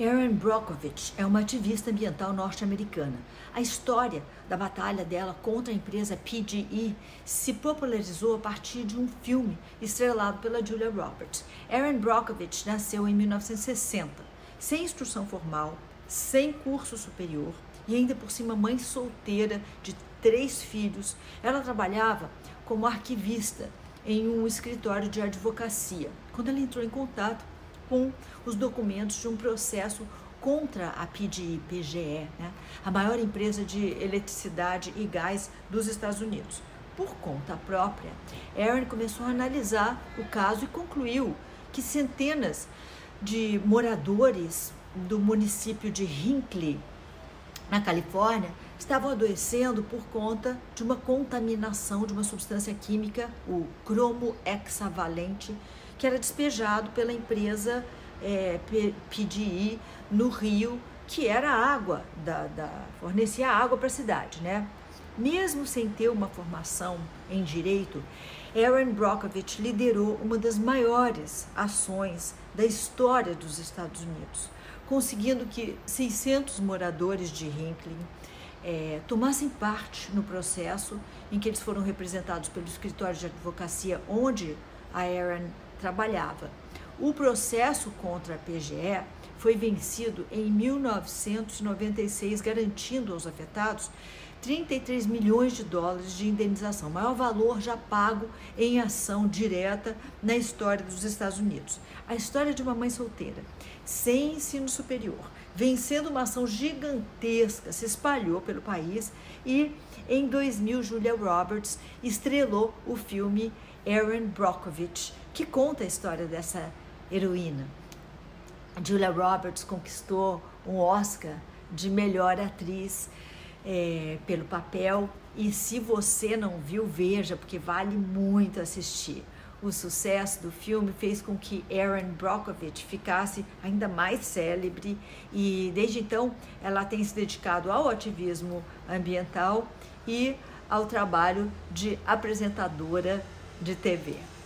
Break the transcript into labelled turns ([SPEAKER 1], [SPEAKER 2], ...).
[SPEAKER 1] Erin Brockovich é uma ativista ambiental norte-americana. A história da batalha dela contra a empresa PGE se popularizou a partir de um filme estrelado pela Julia Roberts. Erin Brockovich nasceu em 1960, sem instrução formal, sem curso superior e ainda por cima mãe solteira de três filhos. Ela trabalhava como arquivista em um escritório de advocacia. Quando ela entrou em contato com os documentos de um processo contra a PGE, né? a maior empresa de eletricidade e gás dos Estados Unidos. Por conta própria, Aaron começou a analisar o caso e concluiu que centenas de moradores do município de Hinckley, na Califórnia, estavam adoecendo por conta de uma contaminação de uma substância química, o cromo hexavalente, que era despejado pela empresa é, PDI no rio, que era água, da, da fornecia água para a cidade, né? Mesmo sem ter uma formação em direito, Aaron Brockovich liderou uma das maiores ações da história dos Estados Unidos, conseguindo que 600 moradores de Hinckley é, tomassem parte no processo em que eles foram representados pelo escritório de advocacia onde a Aaron trabalhava. O processo contra a PGE foi vencido em 1996, garantindo aos afetados 33 milhões de dólares de indenização, maior valor já pago em ação direta na história dos Estados Unidos. A história de uma mãe solteira, sem ensino superior, vencendo uma ação gigantesca, se espalhou pelo país e em 2000 Julia Roberts estrelou o filme Erin Brockovich, que conta a história dessa heroína. Julia Roberts conquistou um Oscar de melhor atriz é, pelo papel e se você não viu, veja, porque vale muito assistir. O sucesso do filme fez com que Erin Brockovich ficasse ainda mais célebre e desde então ela tem se dedicado ao ativismo ambiental e ao trabalho de apresentadora de TV.